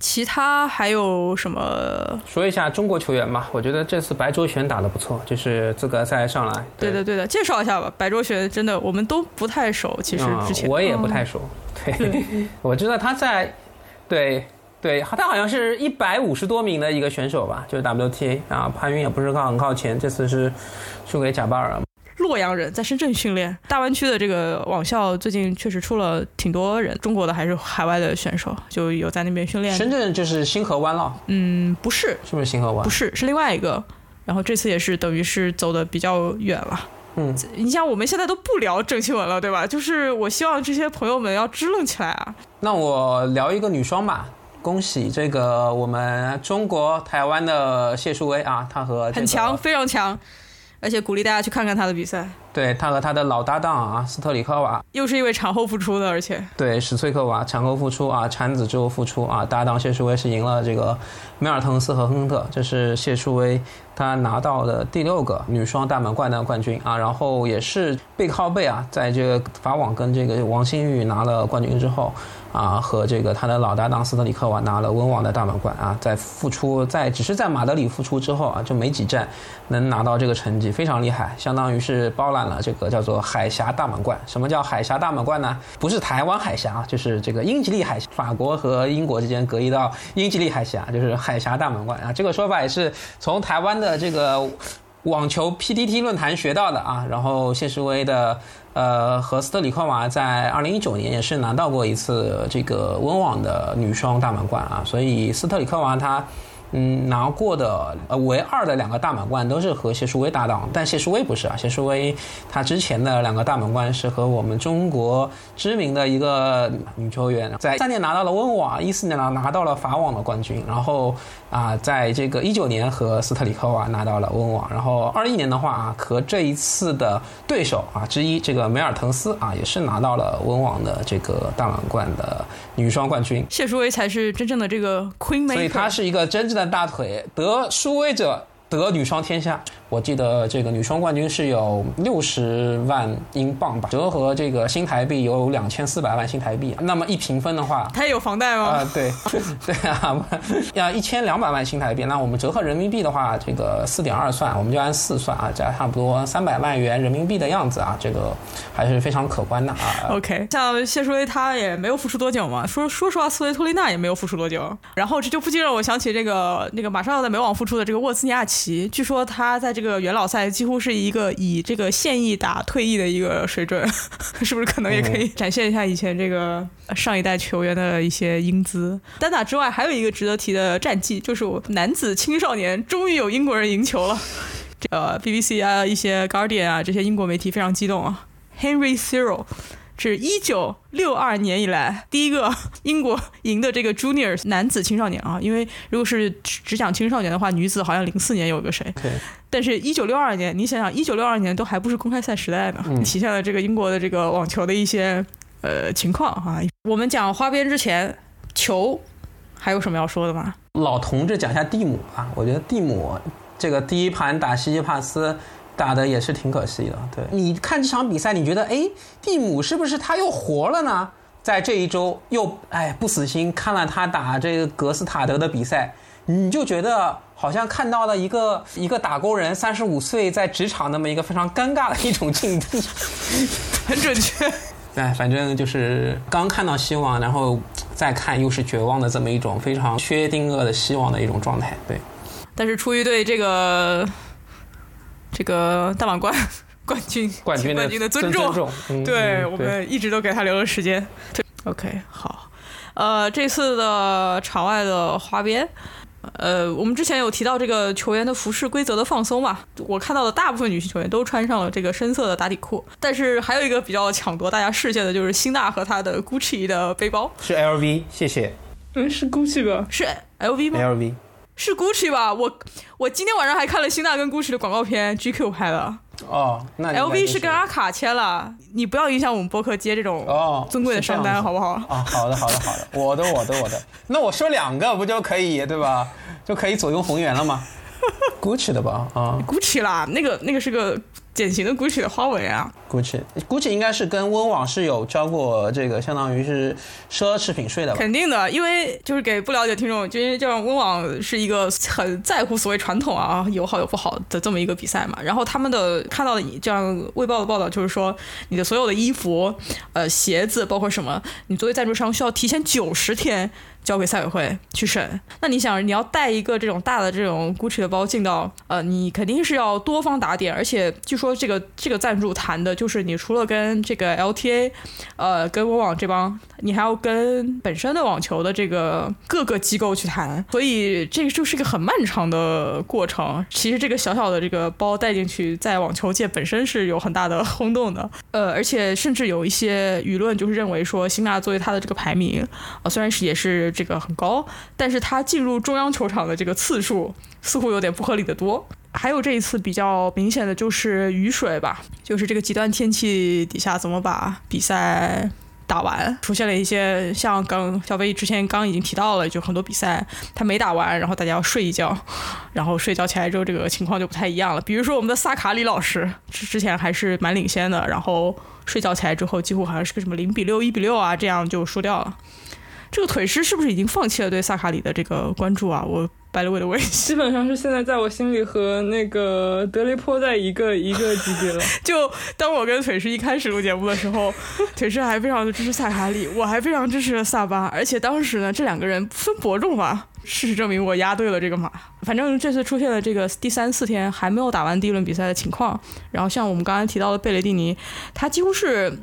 其他还有什么？说一下中国球员吧。我觉得这次白卓璇打的不错，就是资格赛上来。对的对的，介绍一下吧。白卓璇真的我们都不太熟，其实之前我也不太熟。对，我知道他在，对。对，他好像是一百五十多名的一个选手吧，就是 WTA 啊，潘云也不是靠很靠前，这次是输给贾巴尔了。洛阳人在深圳训练，大湾区的这个网校最近确实出了挺多人，中国的还是海外的选手，就有在那边训练。深圳就是星河湾了？嗯，不是，是不是星河湾？不是，是另外一个。然后这次也是等于是走的比较远了。嗯，你像我们现在都不聊郑钦文了，对吧？就是我希望这些朋友们要支棱起来啊。那我聊一个女双吧。恭喜这个我们中国台湾的谢淑薇啊，她和很强，非常强，而且鼓励大家去看看他的比赛。对他和他的老搭档啊，斯特里科娃，又是一位产后复出的，而且对史翠克娃产后复出啊，产子之后复出啊，搭档谢淑薇是赢了这个梅尔滕斯和亨特，这是谢淑薇她拿到的第六个女双大满贯的冠军啊，然后也是背靠背啊，在这个法网跟这个王欣玉拿了冠军之后。啊，和这个他的老搭档斯特里克娃拿了温网的大满贯啊，在复出在只是在马德里复出之后啊，就没几站能拿到这个成绩，非常厉害，相当于是包揽了这个叫做海峡大满贯。什么叫海峡大满贯呢？不是台湾海峡，就是这个英吉利海峡，法国和英国之间隔一道英吉利海峡，就是海峡大满贯啊。这个说法也是从台湾的这个网球 PDT 论坛学到的啊。然后谢世威的。呃，和斯特里科娃在二零一九年也是拿到过一次这个温网的女双大满贯啊，所以斯特里科娃她。嗯，拿过的呃唯二的两个大满贯都是和谢淑薇搭档，但谢淑薇不是啊，谢淑薇她之前的两个大满贯是和我们中国知名的一个女球员，在三年拿到了温网，一四年拿拿到了法网的冠军，然后啊，在这个一九年和斯特里科娃拿到了温网，然后二一年的话啊，和这一次的对手啊之一这个梅尔滕斯啊，也是拿到了温网的这个大满贯的女双冠军。谢淑薇才是真正的这个 queen，所以她是一个真正。的大腿得殊威者得女双天下。我记得这个女双冠军是有六十万英镑吧，折合这个新台币有两千四百万新台币。那么一平分的话，它有房贷吗？啊，对，对啊，要 一千两百万新台币。那我们折合人民币的话，这个四点二算，我们就按四算啊，加差不多三百万元人民币的样子啊，这个还是非常可观的啊。OK，像谢淑薇她也没有复出多久嘛，说说实话，斯维托丽娜也没有复出多久。然后这就不禁让我想起这个那个马上要在美网复出的这个沃兹尼亚奇，据说她在。这个元老赛几乎是一个以这个现役打退役的一个水准，是不是可能也可以展现一下以前这个上一代球员的一些英姿？单打之外，还有一个值得提的战绩，就是我男子青少年终于有英国人赢球了。这个 BBC 啊，一些 Guardian 啊，这些英国媒体非常激动啊。Henry Cyril 是一九六二年以来第一个英国赢的这个 Junior 男子青少年啊，因为如果是只讲青少年的话，女子好像零四年有个谁，但是一九六二年，你想想一九六二年都还不是公开赛时代呢，体现了这个英国的这个网球的一些呃情况啊。我们讲花边之前，球还有什么要说的吗？老同志讲一下蒂姆啊，我觉得蒂姆这个第一盘打西西帕斯。打的也是挺可惜的，对，你看这场比赛，你觉得哎，蒂姆是不是他又活了呢？在这一周又哎不死心，看了他打这个格斯塔德的比赛，你就觉得好像看到了一个一个打工人三十五岁在职场那么一个非常尴尬的一种境地，很准确。哎，反正就是刚看到希望，然后再看又是绝望的这么一种非常薛定谔的希望的一种状态，对。但是出于对这个。这个大满贯 冠军冠军冠军的尊重，对我们一直都给他留了时间。OK，好，呃，这次的场外的花边，呃，我们之前有提到这个球员的服饰规则的放松嘛？我看到的大部分女性球员都穿上了这个深色的打底裤，但是还有一个比较抢夺大家视线的就是辛纳和他的 Gucci 的背包，是 LV，谢谢。嗯，是 Gucci 吧？是 LV 吗？LV。是 Gucci 吧？我我今天晚上还看了辛纳跟 Gucci 的广告片，GQ 拍的。哦，那 LV 是跟阿卡签了，你不要影响我们播客接这种哦尊贵的商单，好不好？啊，好的，好的，好的，我的，我的，我的。那我说两个不就可以对吧？就可以左右逢源了吗？Gucci 的吧？啊，Gucci 啦，那个那个是个。典型的 Gucci 的花纹啊，Gucci，Gucci 应该是跟温网是有交过这个，相当于是奢侈品税的吧？肯定的，因为就是给不了解听众，就因为这样温网是一个很在乎所谓传统啊，有好有不好的这么一个比赛嘛。然后他们的看到的这样卫报的报道就是说，你的所有的衣服、呃鞋子，包括什么，你作为赞助商需要提前九十天。交给赛委会去审。那你想，你要带一个这种大的这种 Gucci 的包进到，呃，你肯定是要多方打点，而且据说这个这个赞助谈的就是你除了跟这个 LTA，呃，跟温网这帮，你还要跟本身的网球的这个各个机构去谈，所以这个就是一个很漫长的过程。其实这个小小的这个包带进去，在网球界本身是有很大的轰动的，呃，而且甚至有一些舆论就是认为说，辛纳作为他的这个排名，啊，虽然是也是。这个很高，但是他进入中央球场的这个次数似乎有点不合理的多。还有这一次比较明显的就是雨水吧，就是这个极端天气底下怎么把比赛打完，出现了一些像刚小飞之前刚已经提到了，就很多比赛他没打完，然后大家要睡一觉，然后睡觉起来之后这个情况就不太一样了。比如说我们的萨卡里老师之之前还是蛮领先的，然后睡觉起来之后几乎好像是个什么零比六、一比六啊，这样就输掉了。这个腿师是不是已经放弃了对萨卡里的这个关注啊？我白了我的微 基本上是现在在我心里和那个德雷坡在一个一个级别了。就当我跟腿师一开始录节目的时候，腿师还非常的支持萨卡里，我还非常支持萨巴，而且当时呢，这两个人分伯仲嘛。事实证明，我押对了这个马。反正这次出现了这个第三四天还没有打完第一轮比赛的情况。然后像我们刚才提到的贝雷蒂尼，他几乎是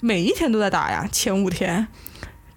每一天都在打呀，前五天。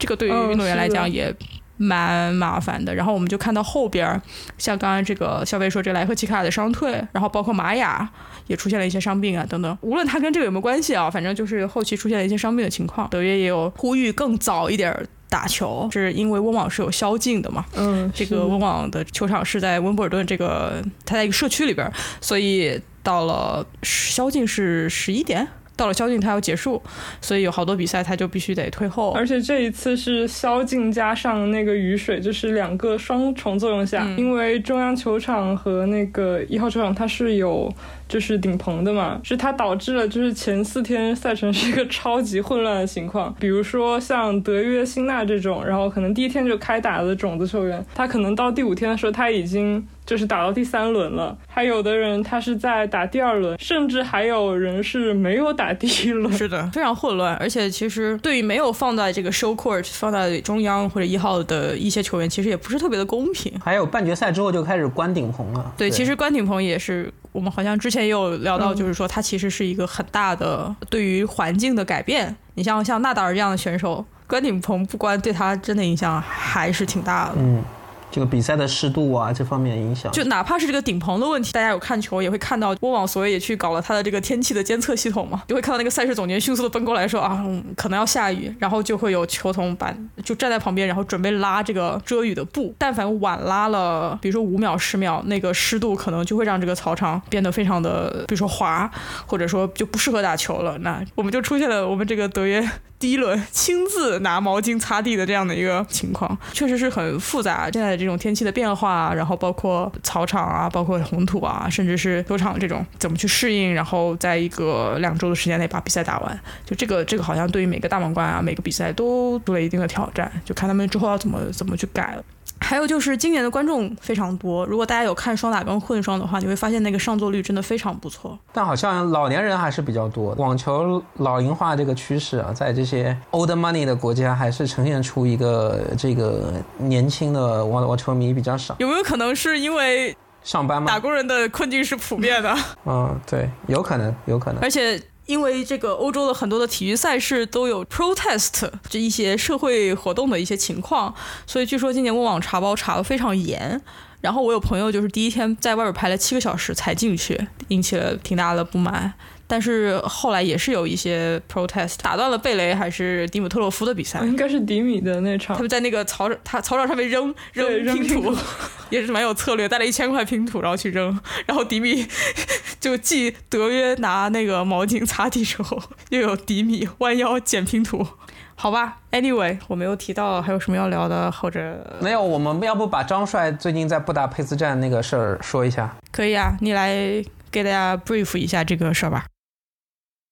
这个对于运动员来讲也蛮麻烦的。然后我们就看到后边，像刚刚这个肖飞说，这莱赫奇卡的伤退，然后包括玛雅也出现了一些伤病啊等等。无论他跟这个有没有关系啊，反正就是后期出现了一些伤病的情况。德约也有呼吁更早一点打球，是因为温网是有宵禁的嘛？嗯，这个温网的球场是在温布尔顿这个，它在一个社区里边，所以到了宵禁是十一点。到了宵禁，它要结束，所以有好多比赛它就必须得退后。而且这一次是宵禁加上那个雨水，就是两个双重作用下，因为中央球场和那个一号球场它是有。就是顶棚的嘛，是它导致了就是前四天赛程是一个超级混乱的情况。比如说像德约、辛纳这种，然后可能第一天就开打的种子球员，他可能到第五天的时候他已经就是打到第三轮了。还有的人他是在打第二轮，甚至还有人是没有打第一轮。是的，非常混乱。而且其实对于没有放在这个 show court 放在中央或者一号的一些球员，其实也不是特别的公平。还有半决赛之后就开始关顶棚了。对，其实关顶棚也是。我们好像之前也有聊到，就是说他其实是一个很大的对于环境的改变。你像像纳达尔这样的选手，关顶棚不关对他真的影响还是挺大的。嗯。这个比赛的湿度啊，这方面影响，就哪怕是这个顶棚的问题，大家有看球也会看到，波网所以也去搞了他的这个天气的监测系统嘛，就会看到那个赛事总监迅速的奔过来说啊，可能要下雨，然后就会有球童把就站在旁边，然后准备拉这个遮雨的布，但凡晚拉了，比如说五秒十秒，那个湿度可能就会让这个操场变得非常的，比如说滑，或者说就不适合打球了，那我们就出现了我们这个德约。第一轮亲自拿毛巾擦地的这样的一个情况，确实是很复杂。现在这种天气的变化，然后包括草场啊，包括红土啊，甚至是球场这种怎么去适应，然后在一个两周的时间内把比赛打完，就这个这个好像对于每个大满贯啊，每个比赛都做了一定的挑战，就看他们之后要怎么怎么去改了。还有就是今年的观众非常多，如果大家有看双打跟混双的话，你会发现那个上座率真的非常不错。但好像老年人还是比较多，网球老龄化这个趋势啊，在这些 old money 的国家还是呈现出一个这个年轻的网网球迷比较少。有没有可能是因为上班吗？打工人的困境是普遍的。嗯，对，有可能，有可能。而且。因为这个欧洲的很多的体育赛事都有 protest 这一些社会活动的一些情况，所以据说今年温网查包查的非常严。然后我有朋友就是第一天在外边排了七个小时才进去，引起了挺大的不满。但是后来也是有一些 protest 打断了贝雷还是迪姆特洛夫的比赛，应该是迪米的那场。他们在那个草他草场上面扔扔拼图，也是蛮有策略，带了一千块拼图然后去扔，然后迪米 就既德约拿那个毛巾擦地之后，又有迪米弯腰捡拼图，好吧。Anyway，我没有提到还有什么要聊的，或者没有，我们要不把张帅最近在布达佩斯站那个事儿说一下？可以啊，你来给大家 brief 一下这个事儿吧。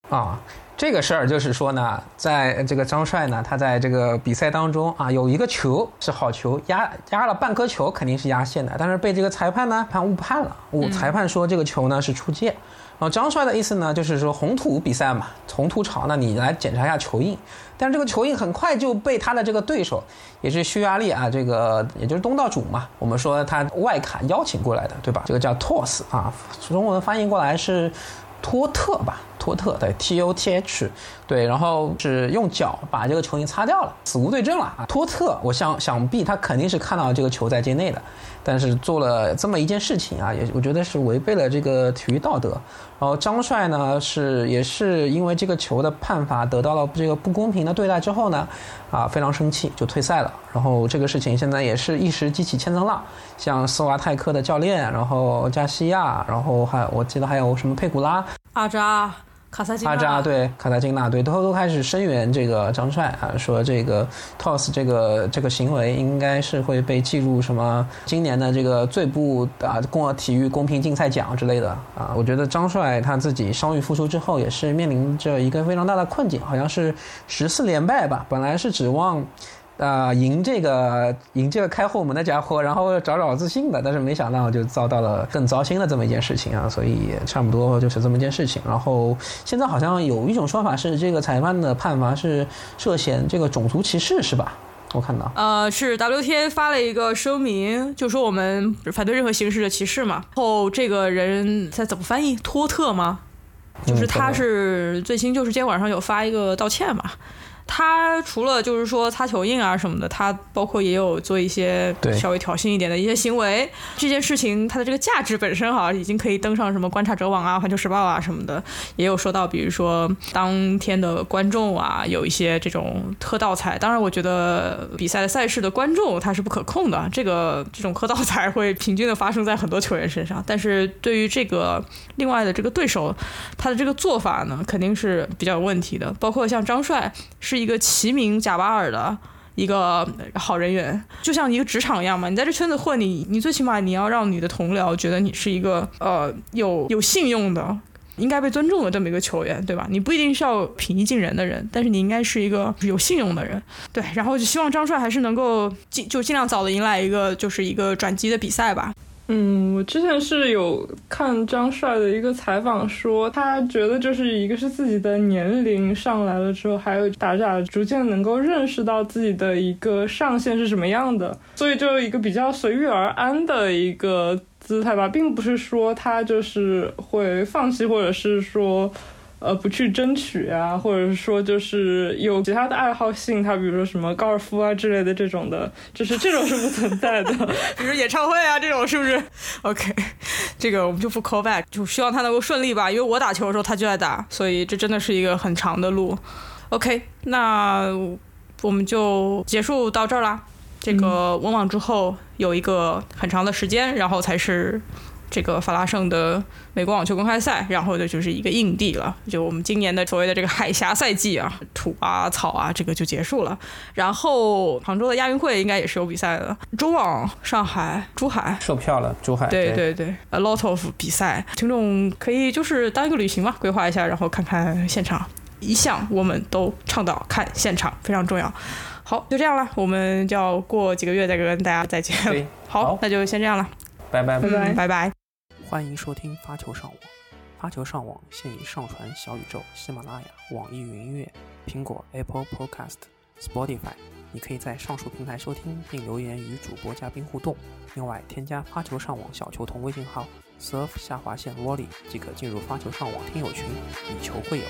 啊，这个事儿就是说呢，在这个张帅呢，他在这个比赛当中啊，有一个球是好球，压压了半颗球，肯定是压线的，但是被这个裁判呢判误判了，误裁判说这个球呢是出界。然后张帅的意思呢，就是说红土比赛嘛，红土场，那你来检查一下球印。但是这个球印很快就被他的这个对手，也是匈牙利啊，这个也就是东道主嘛，我们说他外卡邀请过来的，对吧？这个叫托斯啊，中文翻译过来是。托特吧，托特对，T O T H，对，然后是用脚把这个球印擦掉了，死无对证了啊。托特，我想想必他肯定是看到这个球在界内的，但是做了这么一件事情啊，也我觉得是违背了这个体育道德。然后张帅呢是也是因为这个球的判罚得到了这个不公平的对待之后呢，啊非常生气就退赛了。然后这个事情现在也是一时激起千层浪，像斯瓦泰克的教练，然后加西亚，然后还我记得还有什么佩古拉。阿扎、卡萨金、阿扎对卡萨金纳对都都开始声援这个张帅啊，说这个 toss 这个这个行为应该是会被记入什么今年的这个最不啊公体育公平竞赛奖之类的啊。我觉得张帅他自己伤愈复出之后也是面临着一个非常大的困境，好像是十四连败吧，本来是指望。啊，赢这个赢这个开后门的家伙，然后找找自信的，但是没想到就遭到了更糟心的这么一件事情啊，所以差不多就是这么一件事情。然后现在好像有一种说法是，这个裁判的判罚是涉嫌这个种族歧视，是吧？我看到，呃，是 WTA 发了一个声明，就说我们反对任何形式的歧视嘛。后这个人在怎么翻译？托特吗？就是他是最新，就是今天晚上有发一个道歉嘛。他除了就是说擦球印啊什么的，他包括也有做一些稍微挑衅一点的一些行为。这件事情它的这个价值本身哈，已经可以登上什么观察者网啊、环球时报啊什么的，也有说到，比如说当天的观众啊，有一些这种喝倒彩。当然，我觉得比赛的赛事的观众他是不可控的，这个这种喝倒彩会平均的发生在很多球员身上。但是对于这个另外的这个对手，他的这个做法呢，肯定是比较有问题的。包括像张帅是。一个齐名贾巴尔的一个好人缘，就像一个职场一样嘛。你在这圈子混，你你最起码你要让你的同僚觉得你是一个呃有有信用的、应该被尊重的这么一个球员，对吧？你不一定是要平易近人的人，但是你应该是一个有信用的人。对，然后就希望张帅还是能够尽就尽量早的迎来一个就是一个转机的比赛吧。嗯，我之前是有看张帅的一个采访，说他觉得就是一个是自己的年龄上来了之后，还有打打逐渐能够认识到自己的一个上限是什么样的，所以就一个比较随遇而安的一个。姿态吧，并不是说他就是会放弃，或者是说。呃，不去争取啊，或者是说就是有其他的爱好性，他比如说什么高尔夫啊之类的这种的，就是这种是不存在的。比如演唱会啊这种是不是？OK，这个我们就不 call back，就希望他能够顺利吧。因为我打球的时候他就在打，所以这真的是一个很长的路。OK，那我们就结束到这儿啦。这个温网之后有一个很长的时间，然后才是。这个法拉盛的美国网球公开赛，然后呢就是一个硬地了，就我们今年的所谓的这个海峡赛季啊，土啊草啊，这个就结束了。然后杭州的亚运会应该也是有比赛的，中网上海、珠海售票了，珠海对对对，a lot of 比赛，听众可以就是当一个旅行嘛，规划一下，然后看看现场。一向我们都倡导看现场，非常重要。好，就这样了，我们就要过几个月再跟大家再见。好，那就先这样了，拜拜拜拜拜拜。欢迎收听发球上网。发球上网现已上传小宇宙、喜马拉雅、网易云音乐、苹果 Apple Podcast、Spotify。你可以在上述平台收听并留言与主播嘉宾互动。另外，添加发球上网小球童微信号 surf 下划线 volley 即可进入发球上网听友群，以球会友。